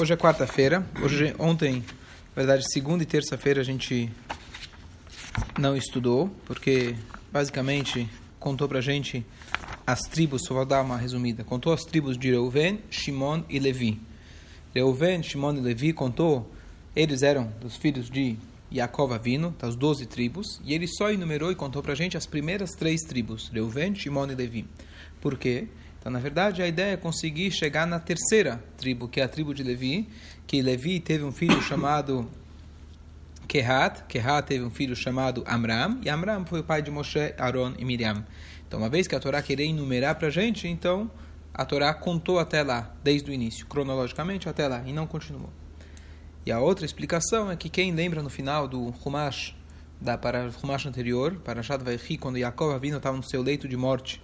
Hoje é quarta-feira. Hoje, ontem, na verdade, segunda e terça-feira a gente não estudou, porque basicamente contou pra gente as tribos, só vou dar uma resumida. Contou as tribos de Reuven, Shimon e Levi. Reuven, Shimon e Levi contou, eles eram dos filhos de Yaakov Avino, das 12 tribos, e ele só enumerou e contou pra gente as primeiras três tribos, Reuven, Shimon e Levi. Por quê? Então, na verdade, a ideia é conseguir chegar na terceira tribo, que é a tribo de Levi, que Levi teve um filho chamado Kehat, Kehat teve um filho chamado Amram, e Amram foi o pai de Moshe, Aaron e Miriam. Então, uma vez que a Torá queria enumerar para a gente, então a Torá contou até lá, desde o início, cronologicamente até lá, e não continuou. E a outra explicação é que quem lembra no final do Humash, da para Humash anterior, para Shad quando Yaakov Avino estava no seu leito de morte,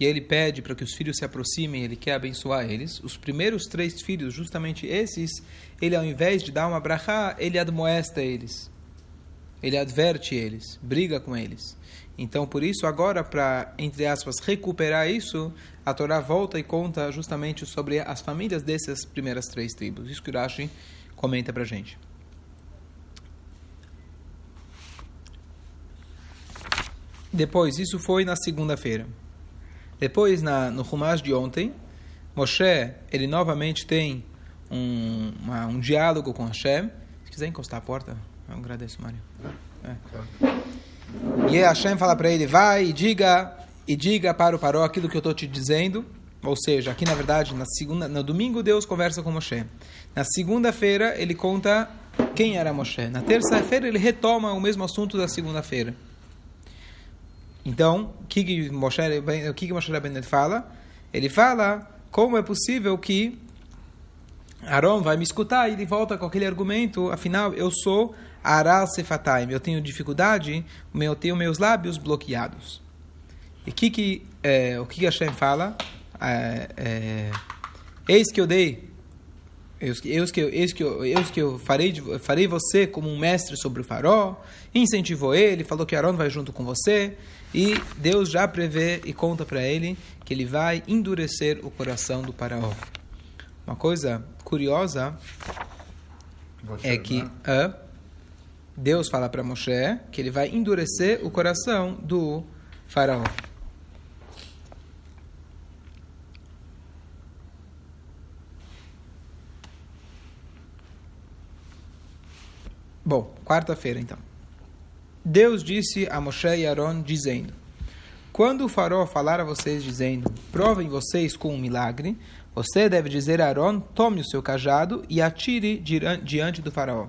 e ele pede para que os filhos se aproximem, ele quer abençoar eles. Os primeiros três filhos, justamente esses, ele ao invés de dar uma brachá, ele admoesta eles. Ele adverte eles, briga com eles. Então, por isso, agora, para, entre aspas, recuperar isso, a Torá volta e conta justamente sobre as famílias dessas primeiras três tribos. Isso que o Rashi comenta para gente. Depois, isso foi na segunda-feira. Depois, na, no Humash de ontem, Moshe, ele novamente tem um, uma, um diálogo com Hashem. Se quiser encostar a porta, eu agradeço, Mário. É. E Hashem fala para ele, vai e diga, e diga para o Paró aquilo que eu estou te dizendo. Ou seja, aqui na verdade, na segunda, no domingo Deus conversa com Moshe. Na segunda-feira ele conta quem era Moshe. Na terça-feira ele retoma o mesmo assunto da segunda-feira. Então, o que, que Moshe, o que, que Moshe Rabbeinu fala? Ele fala como é possível que Aaron vai me escutar e ele volta com aquele argumento, afinal, eu sou Aral Sefataim, eu tenho dificuldade, eu tenho meus lábios bloqueados. E que que, é, o que, que Hashem fala? É, é, eis que eu dei, eis que, eis que, eu, eis que, eu, eis que eu farei, farei você como um mestre sobre o farol, incentivou ele, falou que Aaron vai junto com você, e Deus já prevê e conta para ele que ele vai endurecer o coração do faraó. Uma coisa curiosa você, é que né? Deus fala para Moshe que ele vai endurecer o coração do faraó. Bom, quarta-feira então. Deus disse a Moshe e Aaron, dizendo: Quando o faraó falar a vocês, dizendo: Provem vocês com um milagre, você deve dizer a Aaron: Tome o seu cajado e atire diante do faraó.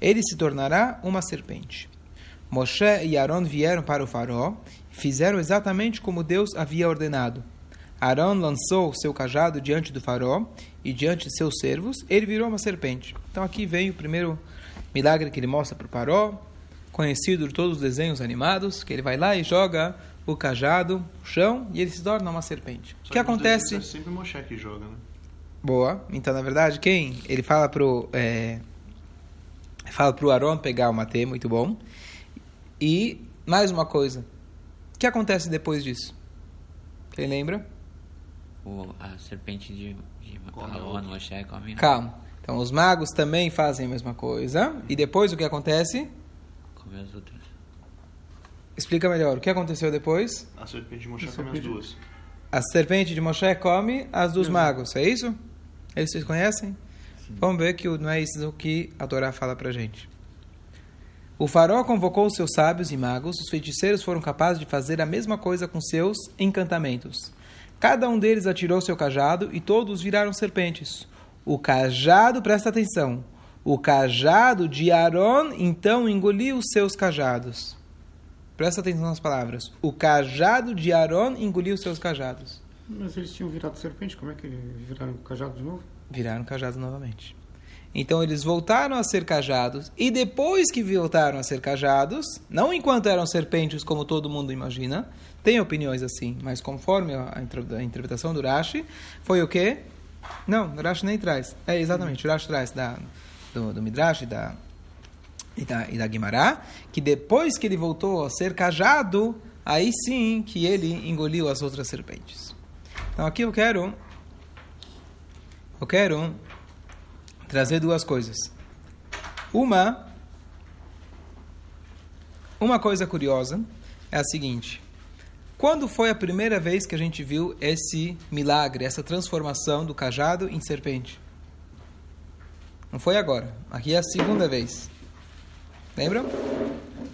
Ele se tornará uma serpente. Moshe e Aaron vieram para o faraó e fizeram exatamente como Deus havia ordenado. Arão lançou seu cajado diante do faraó e diante de seus servos, ele virou uma serpente. Então aqui vem o primeiro milagre que ele mostra para o faraó, conhecido de todos os desenhos animados, que ele vai lá e joga o cajado no chão e ele se torna uma serpente. O que acontece? É sempre Moshe que joga, né? Boa. Então, na verdade, quem? Ele fala pro é, fala pro Aaron pegar o matê, muito bom. E mais uma coisa. O que acontece depois disso? Quem lembra? O, a serpente de, de Aaron, Moshe come. Calma. Então, os magos também fazem a mesma coisa. E depois o que acontece? Come as outras. Explica melhor. O que aconteceu depois? A serpente de Moshe come as duas. A serpente de Moshe come as dos magos. É isso? Eles vocês conhecem? Sim. Vamos ver que não é isso que a Torá fala pra gente. O faraó convocou os seus sábios e magos. Os feiticeiros foram capazes de fazer a mesma coisa com seus encantamentos. Cada um deles atirou seu cajado e todos viraram serpentes. O cajado, presta atenção, o cajado de Aaron então engoliu os seus cajados. Presta atenção nas palavras. O cajado de Aaron engoliu os seus cajados. Mas eles tinham virado serpente, como é que viraram cajado de novo? Viraram cajado novamente. Então eles voltaram a ser cajados, e depois que voltaram a ser cajados, não enquanto eram serpentes, como todo mundo imagina, tem opiniões assim, mas conforme a, interpretação do Rashi, foi o quê? Não, o Rashi nem traz. É exatamente, o Rashi traz da, do, do Midrash da, e da, e da Guimará, que depois que ele voltou a ser cajado, aí sim que ele engoliu as outras serpentes. Então aqui eu quero, eu quero trazer duas coisas. Uma, uma coisa curiosa é a seguinte: quando foi a primeira vez que a gente viu esse milagre, essa transformação do cajado em serpente? Não foi agora. Aqui é a segunda vez. Lembram?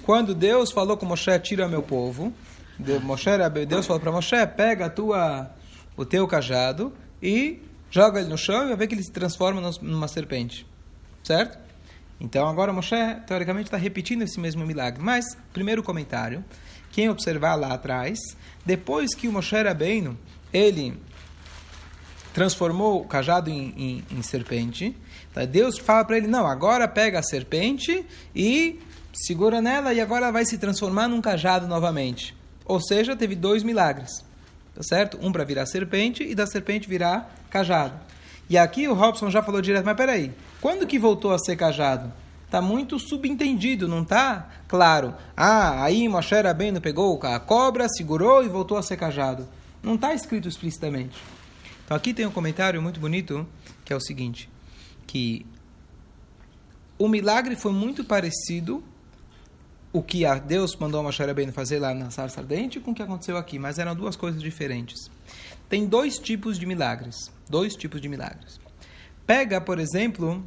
Quando Deus falou com Moshe, tira meu povo, Deus, falou para Moshe, pega tua, o teu cajado e joga ele no chão e vai ver que ele se transforma numa serpente. Certo? Então agora Moshe, teoricamente, está repetindo esse mesmo milagre. Mas, primeiro comentário, quem observar lá atrás, depois que o Moshe Rabbeinu, ele transformou o cajado em, em, em serpente? Deus fala para ele, não, agora pega a serpente e segura nela e agora vai se transformar num cajado novamente. Ou seja, teve dois milagres, tá certo? Um para virar serpente e da serpente virar cajado. E aqui o Robson já falou direto, mas peraí, quando que voltou a ser cajado? Está muito subentendido, não está claro. Ah, aí Moshe Rabbeinu pegou a cobra, segurou e voltou a ser cajado. Não está escrito explicitamente. Então aqui tem um comentário muito bonito, que é o seguinte, que o milagre foi muito parecido o que Deus mandou a Moshe Rabbeinu fazer lá na sarça ardente com o que aconteceu aqui, mas eram duas coisas diferentes. Tem dois tipos de milagres, dois tipos de milagres. Pega, por exemplo,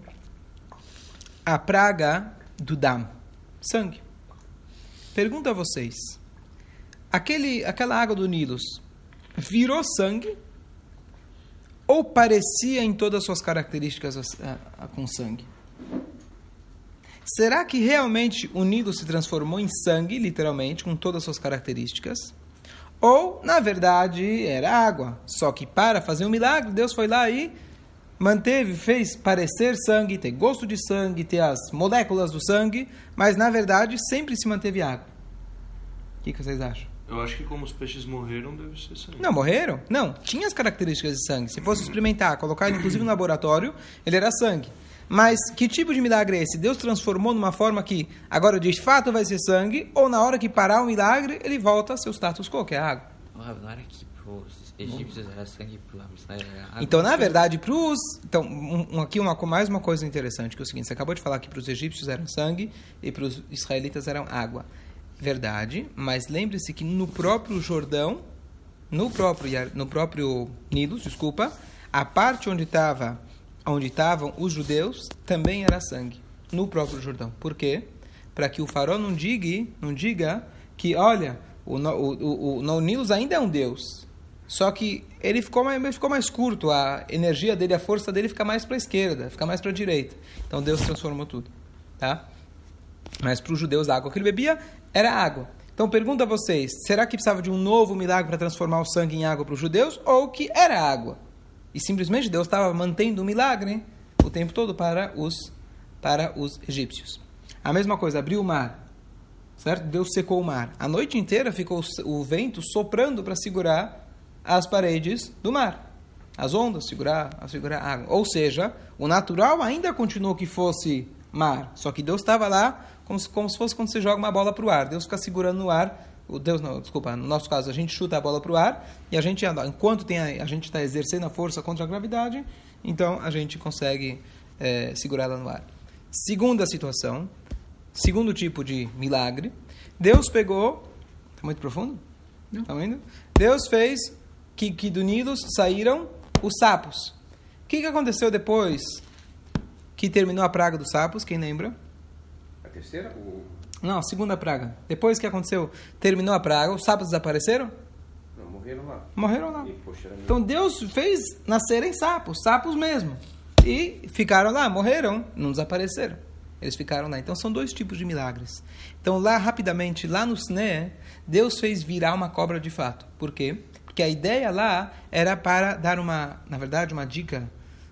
a praga do dam, sangue. Pergunto a vocês, aquele, aquela água do Nilo virou sangue ou parecia em todas as suas características com sangue? Será que realmente o Nilo se transformou em sangue, literalmente, com todas as suas características? Ou, na verdade, era água. Só que para fazer um milagre, Deus foi lá e manteve, fez parecer sangue, ter gosto de sangue, ter as moléculas do sangue, mas na verdade sempre se manteve água. O que vocês acham? Eu acho que como os peixes morreram, deve ser sangue. Não, morreram? Não, tinha as características de sangue. Se fosse experimentar, colocar ele inclusive no laboratório, ele era sangue. Mas que tipo de milagre é esse? Deus transformou numa forma que agora de fato vai ser sangue, ou na hora que parar o milagre, ele volta a seu status quo, que é água. Na hora que os egípcios era sangue, era água. Então, na verdade, para os. Então, um, aqui uma, mais uma coisa interessante, que é o seguinte: você acabou de falar que para os egípcios eram sangue e para os israelitas eram água verdade, mas lembre-se que no próprio Jordão, no próprio, no próprio Nilo, desculpa, a parte onde estava onde estavam os judeus também era sangue no próprio Jordão. Por quê? Para que o faraó não diga, não diga que, olha, o, o, o, o Nilo ainda é um deus. Só que ele ficou mais, ficou mais curto, a energia dele, a força dele fica mais para a esquerda, fica mais para a direita. Então Deus transformou tudo, tá? Mas para os judeus a água que ele bebia era água. Então pergunto a vocês, será que precisava de um novo milagre para transformar o sangue em água para os judeus ou que era água? E simplesmente Deus estava mantendo o milagre o tempo todo para os para os egípcios. A mesma coisa, abriu o mar. Certo? Deus secou o mar. A noite inteira ficou o vento soprando para segurar as paredes do mar. As ondas, segurar, segurar a água. Ou seja, o natural ainda continuou que fosse mar. Só que Deus estava lá como se, como se fosse quando você joga uma bola para o ar. Deus fica segurando no ar. O Deus não, desculpa, no nosso caso, a gente chuta a bola para o ar e a gente, enquanto tem a, a gente está exercendo a força contra a gravidade, então a gente consegue é, segurar ela no ar. Segunda situação, segundo tipo de milagre, Deus pegou. Está muito profundo? Está vendo? Deus fez que, que do Nilo saíram os sapos. O que, que aconteceu depois que terminou a praga dos sapos? Quem lembra? A terceira? Ou... Não, a segunda praga. Depois que aconteceu, terminou a praga, os sapos desapareceram? Não, morreram lá. Morreram lá. Então Deus fez nascerem sapos, sapos mesmo. E ficaram lá, morreram, não desapareceram. Eles ficaram lá. Então são dois tipos de milagres. Então lá, rapidamente, lá no Sne, Deus fez virar uma cobra de fato. Por quê? Porque a ideia lá era para dar uma, na verdade, uma dica,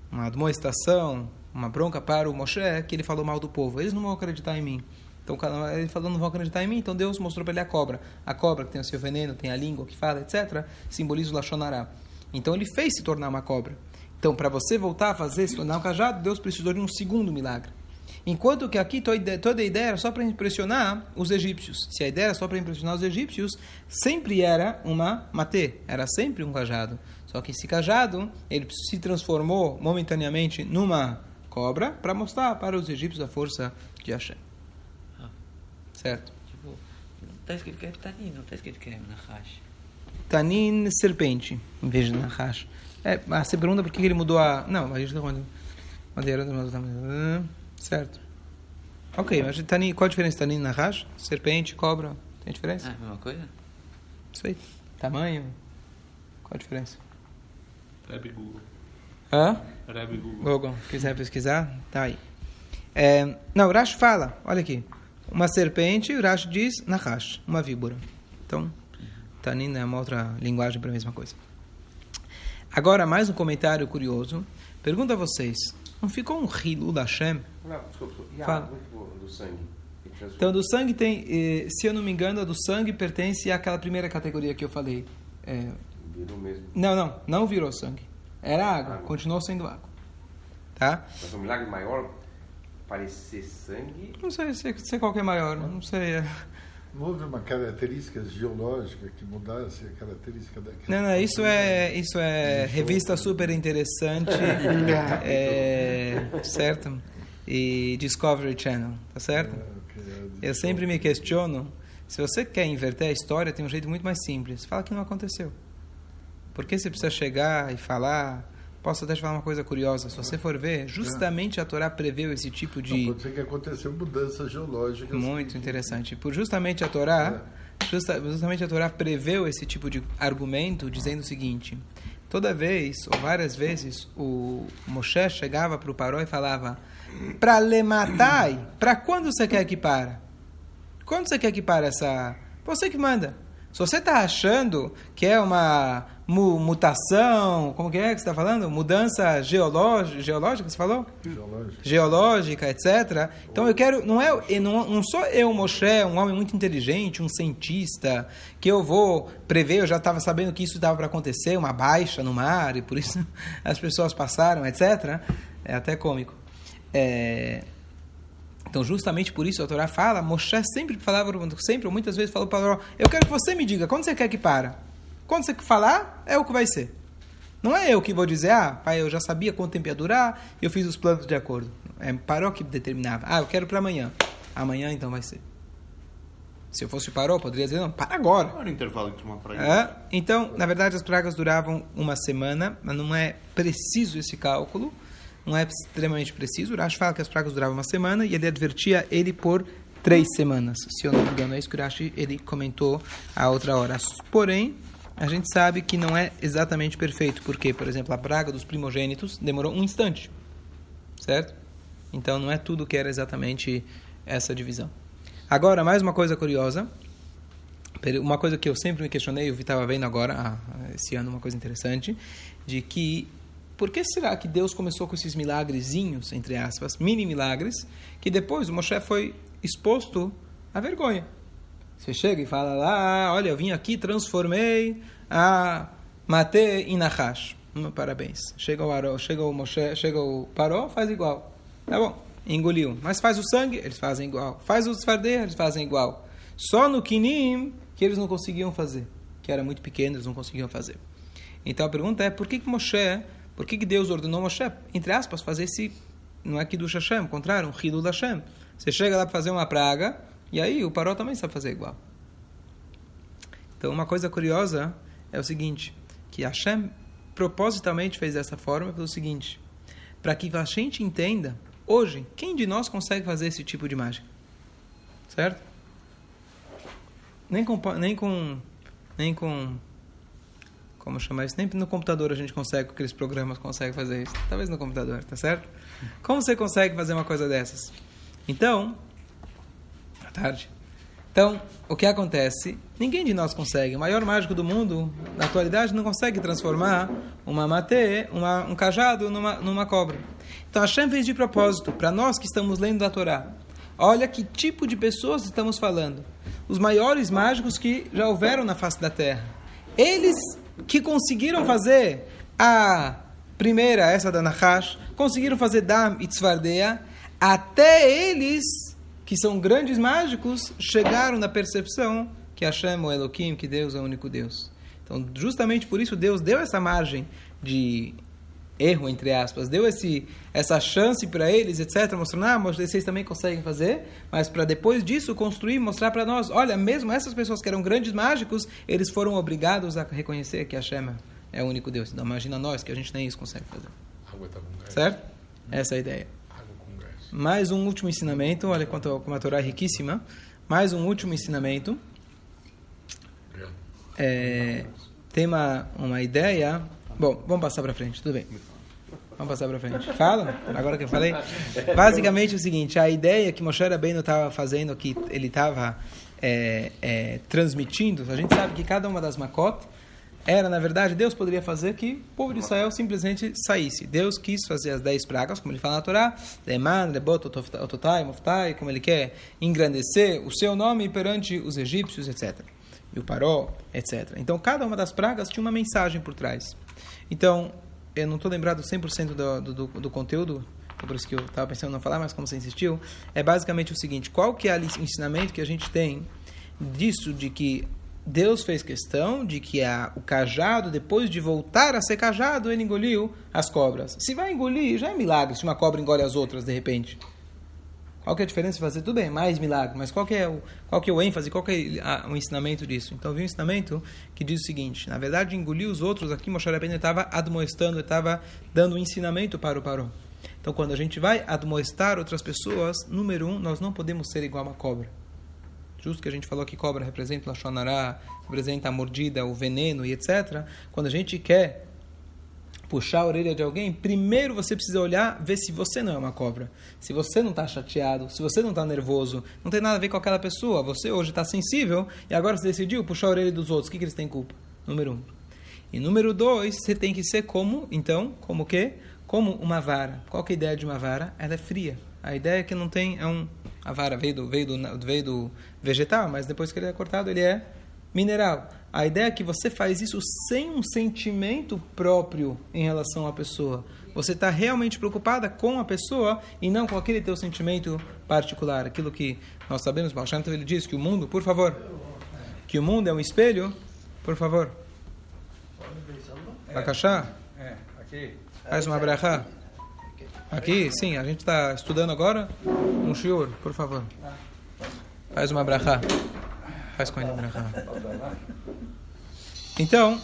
uma demonstração, uma bronca para o Moshe, que ele falou mal do povo. Eles não vão acreditar em mim. Então ele falou, não vão acreditar em mim. Então Deus mostrou para ele a cobra. A cobra que tem o seu veneno, tem a língua que fala, etc. Simboliza o Lachonará. Então ele fez se tornar uma cobra. Então para você voltar a fazer, se tornar um cajado, Deus precisou de um segundo milagre. Enquanto que aqui toda a ideia era só para impressionar os egípcios. Se a ideia era só para impressionar os egípcios, sempre era uma matê, era sempre um cajado. Só que esse cajado, ele se transformou momentaneamente numa cobra, para mostrar para os egípcios a força de Hashem. Ah. Certo? Tipo, não tá escrito que é Tani, não tá escrito que é Nahash. Tanin, serpente, em vez de Nahash. É, mas você pergunta por que ele mudou a... Não, a gente está falando... Madeira do Certo. Ok, mas tanin, qual a diferença de Tanin e Nahash? Serpente, cobra, tem diferença? Ah, a mesma coisa? Isso aí. Tamanho? Qual a diferença? Rebbe Google. Hã? Rebbe Google. Google, quiser pesquisar, tá aí. É, não, o Rashi fala, olha aqui. Uma serpente, o Rashi diz Nahash, uma víbora. Então, Tanin é uma outra linguagem para a mesma coisa. Agora, mais um comentário curioso. Pergunta a vocês, não ficou um rilu da Hashem? Não, desculpa. E a água do, sangue? Então, do sangue tem, eh, se eu não me engano, a do sangue pertence àquela primeira categoria que eu falei. É, Virou mesmo. não, não, não virou sangue. Era água, Água. continuou sendo água. Tá? Mas um milagre maior parecer sangue. Não sei, sei, sei qual que é maior, não sei. é. Não houve uma característica geológica que mudasse a característica daquele. Não, não, isso é, isso é revista super interessante, é, certo? E Discovery Channel, tá certo? Eu sempre me questiono, se você quer inverter a história, tem um jeito muito mais simples. Fala que não aconteceu. Por que você precisa chegar e falar? Posso até te falar uma coisa curiosa. Se você for ver, justamente a Torá preveu esse tipo Não, de... pode ser que aconteceu mudanças geológicas. Muito interessante. Por justamente a Torá, justa- justamente a Torá preveu esse tipo de argumento, dizendo o seguinte: toda vez ou várias vezes o Moshe chegava para o Paró e falava: para lematai, para quando você quer que para? Quando você quer que para essa? Você que manda. Se você está achando que é uma mu- mutação, como que é que você está falando? Mudança geológica, geológica, você falou? Geológicas. geológica, etc. Então eu quero, não é, não, não sou eu, Moshe, um homem muito inteligente, um cientista, que eu vou prever, eu já estava sabendo que isso estava para acontecer, uma baixa no mar, e por isso as pessoas passaram, etc. É até cômico. É, então, justamente por isso a Torá fala, Moshe sempre falava, sempre muitas vezes falou para o Paró, eu quero que você me diga, quando você quer que para? Quando você falar, é o que vai ser. Não é eu que vou dizer, ah, pai, eu já sabia quanto tempo ia durar, eu fiz os planos de acordo. É Paró que determinava. Ah, eu quero para amanhã. Amanhã então vai ser. Se eu fosse Paró, poderia dizer, não, para agora. Era intervalo entre uma É, outra? então, na verdade, as pragas duravam uma semana, mas não é preciso esse cálculo, não é extremamente preciso. O Rashi fala que as pragas duravam uma semana e ele advertia ele por três semanas. Se eu não me engano, é isso que o Rashi ele comentou a outra hora. Porém, a gente sabe que não é exatamente perfeito, porque, por exemplo, a praga dos primogênitos demorou um instante, certo? Então, não é tudo que era exatamente essa divisão. Agora, mais uma coisa curiosa. Uma coisa que eu sempre me questionei, eu estava vendo agora, ah, esse ano, uma coisa interessante, de que por que será que Deus começou com esses milagrezinhos, entre aspas, mini milagres, que depois o Moshe foi exposto à vergonha? Você chega e fala lá, olha, eu vim aqui, transformei a Mate em Nahash. Hum, parabéns. Chega o Aró, chega o Moshe, chega o Paró, faz igual. Tá bom, engoliu. Mas faz o sangue, eles fazem igual. Faz o Sfardeia, eles fazem igual. Só no Kinim que eles não conseguiam fazer. Que era muito pequeno, eles não conseguiam fazer. Então a pergunta é, por que que Moshe, por que que Deus ordenou Moshe, entre aspas, fazer esse, não é do Hashem, ao contrário, um Hidu Hashem. Você chega lá para fazer uma praga, e aí o Paró também sabe fazer igual. Então uma coisa curiosa é o seguinte, que Hashem propositalmente fez dessa forma pelo seguinte, para que a gente entenda, hoje, quem de nós consegue fazer esse tipo de mágica? Certo? Nem com, nem com, nem com, como chamar isso? Nem no computador a gente consegue, aqueles programas consegue fazer isso. Talvez no computador, tá certo? Como você consegue fazer uma coisa dessas? Então, tarde. Então, o que acontece? Ninguém de nós consegue. O maior mágico do mundo, na atualidade, não consegue transformar uma mate, uma, um cajado, numa, numa cobra. Então, Hashem fez de propósito, para nós que estamos lendo a Torá. Olha que tipo de pessoas estamos falando. Os maiores mágicos que já houveram na face da Terra. Eles que conseguiram fazer a primeira, essa da Nahash, conseguiram fazer Dam e Tzvardeia, até eles que são grandes mágicos, chegaram na percepção que Hashem é o Elohim, que Deus é o único Deus. Então, justamente por isso, Deus deu essa margem de erro, entre aspas, deu esse, essa chance para eles, etc., mostrando, ah, mas vocês também conseguem fazer, mas para depois disso construir, mostrar para nós, olha, mesmo essas pessoas que eram grandes mágicos, eles foram obrigados a reconhecer que Hashem é o único Deus. Então imagina nós, que a gente nem isso consegue fazer. Certo? Essa é a ideia. Mais um último ensinamento, olha quanto, como a Torá é riquíssima. Mais um último ensinamento. Obrigado. É, tem uma, uma ideia. Bom, vamos passar para frente, tudo bem. Vamos passar para frente. Fala, agora que eu falei. Basicamente é o seguinte: a ideia que Moshe Rabbeinu estava fazendo, que ele estava é, é, transmitindo, a gente sabe que cada uma das makot era, na verdade, Deus poderia fazer que o povo de Israel simplesmente saísse. Deus quis fazer as dez pragas, como ele fala na Torá, Leman, Lebot, Ototai, Moftai, como ele quer engrandecer o seu nome perante os egípcios, etc. E o Paró, etc. Então, cada uma das pragas tinha uma mensagem por trás. Então, eu não estou lembrado 100% do, do, do, do conteúdo, por isso que eu estava pensando em não falar, mas como você insistiu, é basicamente o seguinte, qual que é o ensinamento que a gente tem disso, de que Deus fez questão de que a, o cajado, depois de voltar a ser cajado, ele engoliu as cobras. Se vai engolir, já é milagre se uma cobra engole as outras de repente. Qual que é a diferença de fazer? Tudo bem, mais milagre, mas qual que é o, qual que é o ênfase, qual que é a, o ensinamento disso? Então, vi um ensinamento que diz o seguinte, na verdade, engolir os outros, aqui Moshe Rabbeinu estava admoestando, estava dando um ensinamento para o Paró. Então, quando a gente vai admoestar outras pessoas, número um, nós não podemos ser igual a uma cobra. Justo que a gente falou que cobra representa o Lachonará, representa a mordida, o veneno e etc. Quando a gente quer puxar a orelha de alguém, primeiro você precisa olhar, ver se você não é uma cobra. Se você não está chateado, se você não está nervoso, não tem nada a ver com aquela pessoa. Você hoje está sensível e agora você decidiu puxar a orelha dos outros. O que, que eles têm culpa? Número um. E número dois, você tem que ser como, então, como o quê? Como uma vara. Qual que é a ideia de uma vara? Ela é fria. A ideia é que não tem, é um, a vara veio do, veio, do, veio do vegetal, mas depois que ele é cortado, ele é mineral. A ideia é que você faz isso sem um sentimento próprio em relação à pessoa. Você está realmente preocupada com a pessoa e não com aquele teu sentimento particular. Aquilo que nós sabemos, Tov, ele diz que o mundo, por favor, que o mundo é um espelho, por favor. Akashá? É, aqui. Faz uma brachá. Aqui, sim, a gente está estudando agora um shiur, por favor. Faz uma brachá. Faz com ele brachá. Então,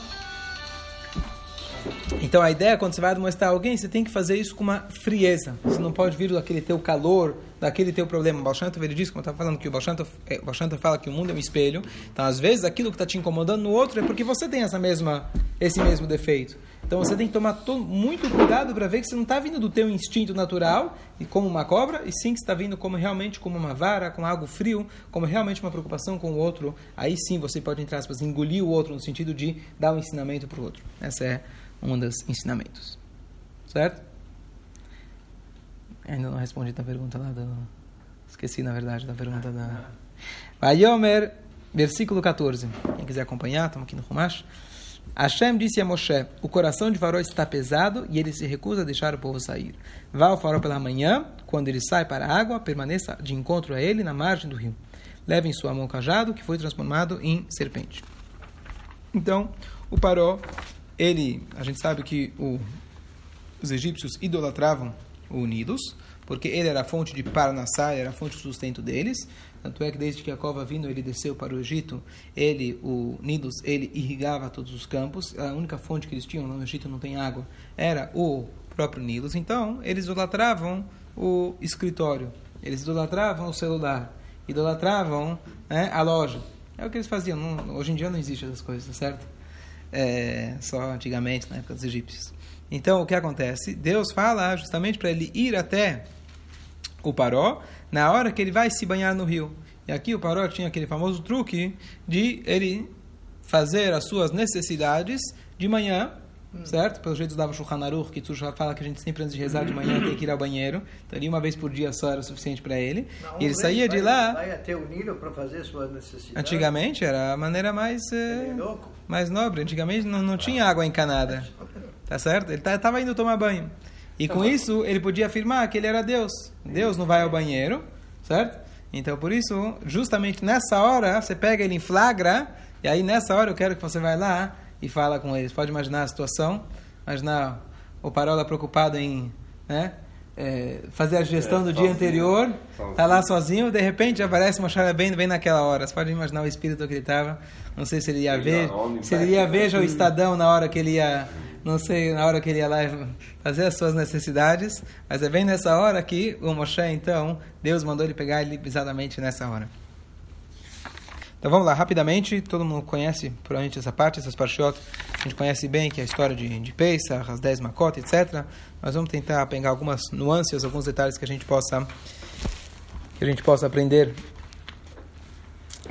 então a ideia quando você vai mostrar alguém, você tem que fazer isso com uma frieza. Você não pode vir daquele teu calor, daquele teu problema. O Balshantov ele diz, como eu estava falando, que o Balshantov, é, fala que o mundo é um espelho. Então, às vezes, aquilo que está te incomodando no outro é porque você tem essa mesma, esse mesmo defeito. Então, você tem que tomar to, muito cuidado para ver que você não está vindo do teu instinto natural e como uma cobra, e sim que está vindo como realmente como uma vara, com algo frio, como realmente uma preocupação com o outro. Aí sim você pode, entre aspas, engolir o outro no sentido de dar um ensinamento para o outro. Essa é um dos ensinamentos. Certo? Ainda não respondi a pergunta lá do... Esqueci, na verdade, da pergunta da... Vayomer, versículo 14. Quem quiser acompanhar, estamos aqui no Rumash. Hashem disse a Moshe, o coração de Faró está pesado e ele se recusa a deixar o povo sair. Vá ao Faró pela manhã, quando ele sai para a água, permaneça de encontro a ele na margem do rio. Leve em sua mão o cajado, que foi transformado em serpente. Então, o Paró ele, a gente sabe que o, os egípcios idolatravam o Nilus, porque ele era a fonte de Parnassá, era a fonte de sustento deles. Tanto é que desde que a cova vindo, ele desceu para o Egito, ele, o Nilus, ele irrigava todos os campos. A única fonte que eles tinham no Egito não tem água, era o próprio Nilus. Então, eles idolatravam o escritório, eles idolatravam o celular, idolatravam né, a loja. É o que eles faziam. Não, hoje em dia não existe essas coisas, tá certo? É, só antigamente, na época dos egípcios. Então, o que acontece? Deus fala justamente para ele ir até o Paró na hora que ele vai se banhar no rio. E aqui o Paró tinha aquele famoso truque de ele fazer as suas necessidades de manhã, certo? Pelo jeito dava Shulchan Aruch, que tu já fala que a gente sempre antes de rezar de manhã tem que ir ao banheiro. Então, ali uma vez por dia só era o suficiente para ele. Não, e ele saía de vai- lá... Vai até o Nilo para fazer suas necessidades. Antigamente era a maneira mais, eh, é mais nobre. Antigamente não, não tinha água encanada. Tá certo? Ele estava indo tomar banho. E com isso ele podia afirmar que ele era Deus. Deus não vai ao banheiro, certo? Então por isso, justamente nessa hora, você pega ele em flagra, e aí nessa hora eu quero que você vai lá e fala com eles. Pode imaginar a situação? Imaginar o está preocupado em né, é, fazer a gestão É, do dia sozinho. anterior, Sozinho. tá lá sozinho, de repente aparece Moshe bem bem naquela hora. Você pode imaginar o espírito que ele estava. Não sei se ele ia ver, se ele ia ver já o Estadão na hora que ele ia, não sei, na hora que ele ia lá fazer as suas necessidades, mas é bem nessa hora que o Moshe, então, Deus mandou ele pegar ele exatamente nessa hora. Então vamos lá, rapidamente, todo mundo conhece provavelmente essa parte, essas parshiot, a gente conhece bem, que é a história de, de as 10 Makot, etc. Mas vamos tentar pegar algumas nuances, alguns detalhes que a gente possa, que a gente possa aprender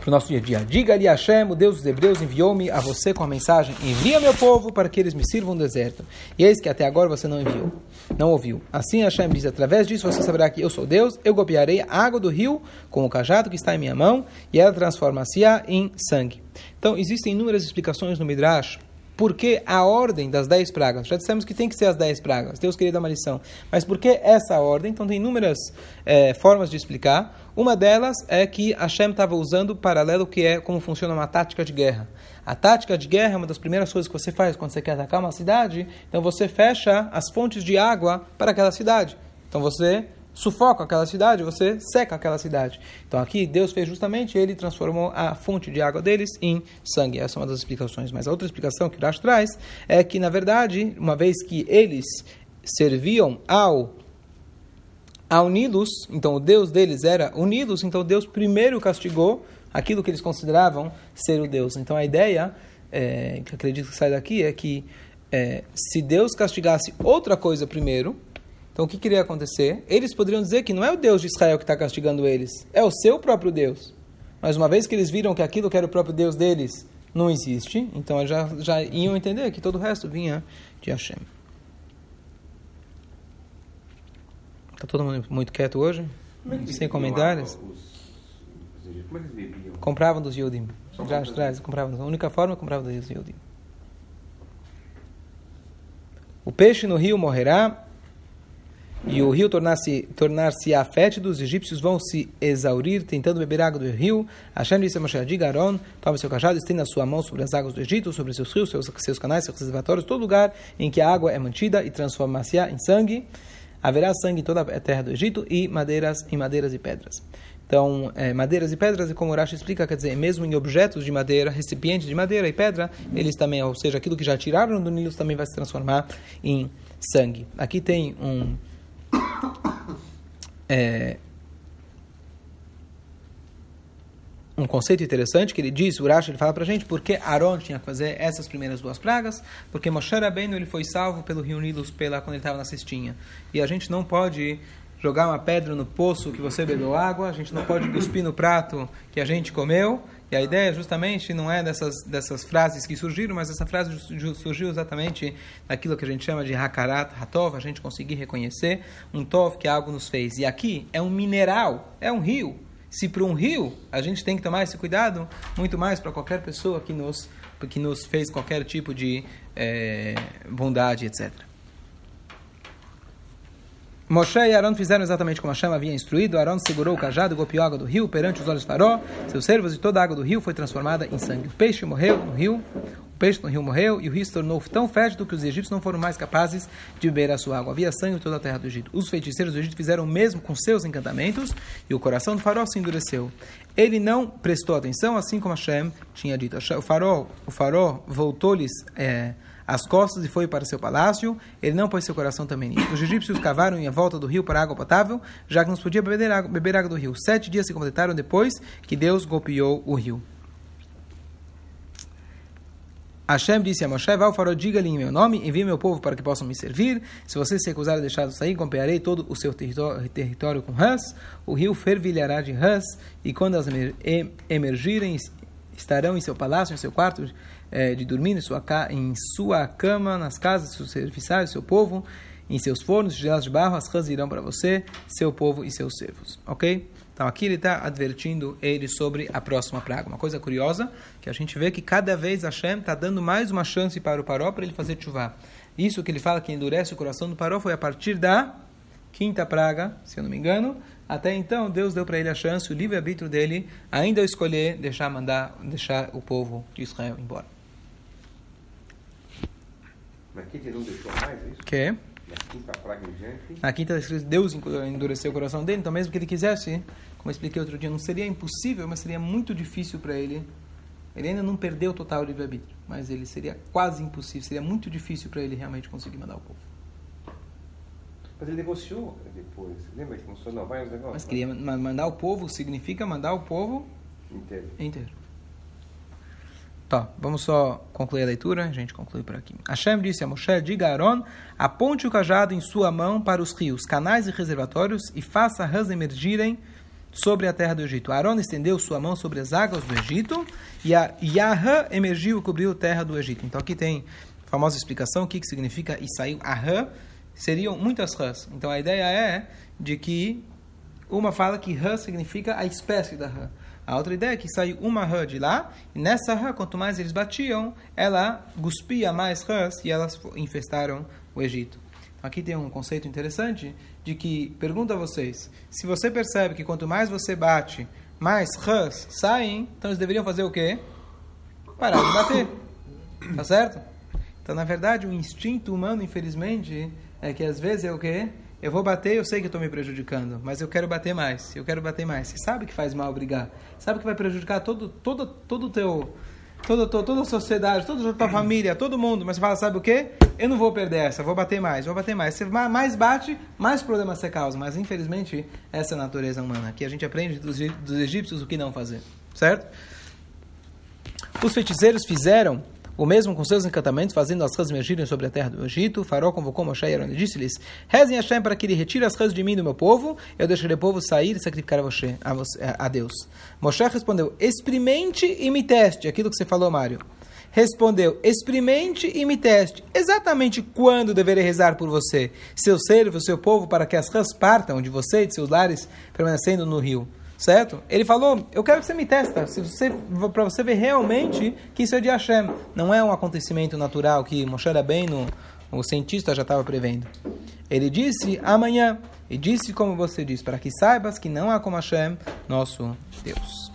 para o nosso dia a dia. Diga-lhe Hashem, o Deus dos Hebreus, enviou-me a você com a mensagem: envia meu povo para que eles me sirvam no deserto. E eis que até agora você não enviou, não ouviu. Assim Hashem diz: através disso você saberá que eu sou Deus, eu golpearei a água do rio com o cajado que está em minha mão e ela transforma-se em sangue. Então, existem inúmeras explicações no Midrash por que a ordem das dez pragas? Já dissemos que tem que ser as dez pragas. Deus queria dar uma lição. Mas por que essa ordem? Então tem inúmeras eh, formas de explicar. Uma delas é que Hashem estava usando paralelo que é como funciona uma tática de guerra. A tática de guerra é uma das primeiras coisas que você faz quando você quer atacar uma cidade. Então você fecha as fontes de água para aquela cidade. Então você sufoca aquela cidade, você seca aquela cidade. Então aqui Deus fez justamente, ele transformou a fonte de água deles em sangue. Essa é uma das explicações. Mas a outra explicação que o Rash traz é que, na verdade, uma vez que eles serviam ao ao então o Deus deles era o Nilus, então Deus primeiro castigou aquilo que eles consideravam ser o Deus. Então a ideia, é, que acredito que sai daqui, é que é, se Deus castigasse outra coisa primeiro, então o que queria acontecer? Eles poderiam dizer que não é o Deus de Israel que está castigando eles, é o seu próprio Deus. Mas uma vez que eles viram que aquilo que era o próprio Deus deles não existe, então eles já, já iam entender que todo o resto vinha de Hashem. Está todo mundo muito quieto hoje? É Sem comentários? Como é eles? Compravam dos Yudim. Já atrás, compravam. A única forma, compravam dos Yudim. O peixe no rio morrerá e o rio tornar-se tornar fétido, os egípcios vão se exaurir tentando beber água do rio. Hashem disse a Moshe, diga a Aaron, tome seu cajado, estenda a sua mão sobre as águas do Egito, sobre seus rios, seus, seus canais, seus reservatórios, todo lugar em que a água é mantida e transformar-se em sangue. Haverá sangue em toda a terra do Egito e madeiras em madeiras e pedras. Então, eh, madeiras e pedras, e como o Rashi explica, quer dizer, mesmo em objetos de madeira, recipientes de madeira e pedra, eles também, ou seja, aquilo que já tiraram do Nilo também vai se transformar em sangue. Aqui tem um. Eh, um conceito interessante que ele diz, o Rashi ele fala pra gente, porque Aaron tinha que fazer essas primeiras duas pragas, porque Moshe Rabbeinu ele foi salvo pelo rio Nilo pela, quando ele estava na cestinha. E a gente não pode jogar uma pedra no poço que você bebeu água, a gente não pode cuspir no prato que a gente comeu, e a ideia justamente não é dessas, dessas frases que surgiram, mas essa frase surgiu exatamente daquilo que a gente chama de Hakarat Hatov, a gente conseguir reconhecer um Tov que algo nos fez. E aqui é um mineral, é um rio. Se para um rio a gente tem que tomar esse cuidado, muito mais para qualquer pessoa que nos, que nos fez qualquer tipo de eh, bondade, etc. Moshe e Aaron fizeram exatamente como Hashem havia instruído. Aaron segurou o cajado e golpeou a água do rio perante os olhos de Faró. Seus servos e toda a água do rio foi transformada em sangue. O peixe morreu no rio, o peixe no rio morreu e o rio se tornou tão fétido que os egípcios não foram mais capazes de beber a sua água. Havia sangue em toda a terra do Egito. Os feiticeiros do Egito fizeram o mesmo com seus encantamentos e o coração do Faró se endureceu. Ele não prestou atenção, assim como Hashem tinha dito. O Faró, o Faró voltou-lhes é, as costas e foi para seu palácio. Ele não pôs seu coração também nisso. Os egípcios cavaram em volta do rio para água potável, já que não se podia beber água, beber água do rio. Sete dias se completaram depois que Deus golpeou o rio. Hashem disse a Moshe, vai ao farol, diga-lhe em meu nome, envie meu povo para que possam me servir. Se você se recusar a deixar de sair, golpearei todo o seu território, território com rãs. O rio fervilhará de rãs, e quando em- emergirem, estarão em seu palácio, em seu quarto eh, de dormir, em sua, em sua cama, nas casas seus serviçais, seu povo, em seus fornos, tigelas de barro, as rãs irão para você, seu povo e seus servos. Ok? Então aqui ele está advertindo ele sobre a próxima praga. Uma coisa curiosa, que a gente vê que cada vez Hashem está dando mais uma chance para o Paró para ele fazer chuva. Isso que ele fala que endurece o coração do Paró foi a partir da quinta praga, se eu não me engano. Até então, Deus deu para ele a chance, o livre-arbítrio dele, ainda escolher deixar mandar, deixar o povo de Israel embora. Na quinta ele não deixou mais, é isso? Que? Na quinta praga em diante. Na quinta Deus endureceu o coração dele, então mesmo que ele quisesse, como eu expliquei outro dia, não seria impossível, mas seria muito difícil para ele. Ele ainda não perdeu o total livre-arbítrio, mas ele seria quase impossível, seria muito difícil para ele realmente conseguir mandar o povo. Mas ele negociou depois. Lembra que começou, não, vai os negócios? Mas queria ma- mandar o povo significa mandar o povo Inteiro. inteiro. Tá, vamos só concluir a leitura, a gente conclui por aqui. Hashem disse a Moshe, diga a Aaron, aponte o cajado em sua mão para os rios, canais e reservatórios e faça rãs emergirem sobre a terra do Egito. Aaron estendeu sua mão sobre as águas do Egito e a Yahã emergiu e cobriu a terra do Egito. Então aqui tem a famosa explicação, o que, que significa e saiu a rã, seriam muitas rãs. Então a ideia é de que uma fala que rã significa a espécie da rã. A outra ideia é que saiu uma rã de lá, e nessa rã, quanto mais eles batiam, ela cuspia mais rãs e elas infestaram o Egito. Então, aqui tem um conceito interessante de que, pergunto a vocês, se você percebe que quanto mais você bate, mais rãs saem, então eles deveriam fazer o quê? Parar de bater. Tá certo? Então, na verdade, o instinto humano, infelizmente, é que às vezes é o quê? Eu vou bater, eu sei que estou me prejudicando, mas eu quero bater mais, eu quero bater mais. Você sabe que faz mal brigar, sabe que vai prejudicar todo, todo, todo teu, toda, toda, toda a sociedade, toda a tua família, todo mundo, mas você fala, sabe o quê? Eu não vou perder essa, vou bater mais, vou bater mais. Você ma- mais bate, mais problemas você causa, mas infelizmente essa é a natureza humana, que a gente aprende dos, dos egípcios o que não fazer, certo? Os feiticeiros fizeram o mesmo com seus encantamentos, fazendo as rãs emergirem sobre a terra do Egito. O faraó convocou Moshe e Aaron e disse-lhes: Rezem Hashem para que ele retire as rãs de mim e do meu povo, eu deixarei o povo sair e sacrificar a, você, a, você, a Deus. Moshe respondeu: Experimente e me teste. Aquilo que você falou, Mário. Respondeu: Experimente e me teste. Exatamente quando deverei rezar por você, seu servo, seu povo, para que as rãs partam de você e de seus lares, permanecendo no rio certo? Ele falou, eu quero que você me testa, se você, para você ver realmente que isso é de Hashem. Não é um acontecimento natural que Moshe Rabbeinu, o cientista, já estava prevendo. Ele disse amanhã, e disse como você disse, para que saibas que não há como Hashem, nosso Deus.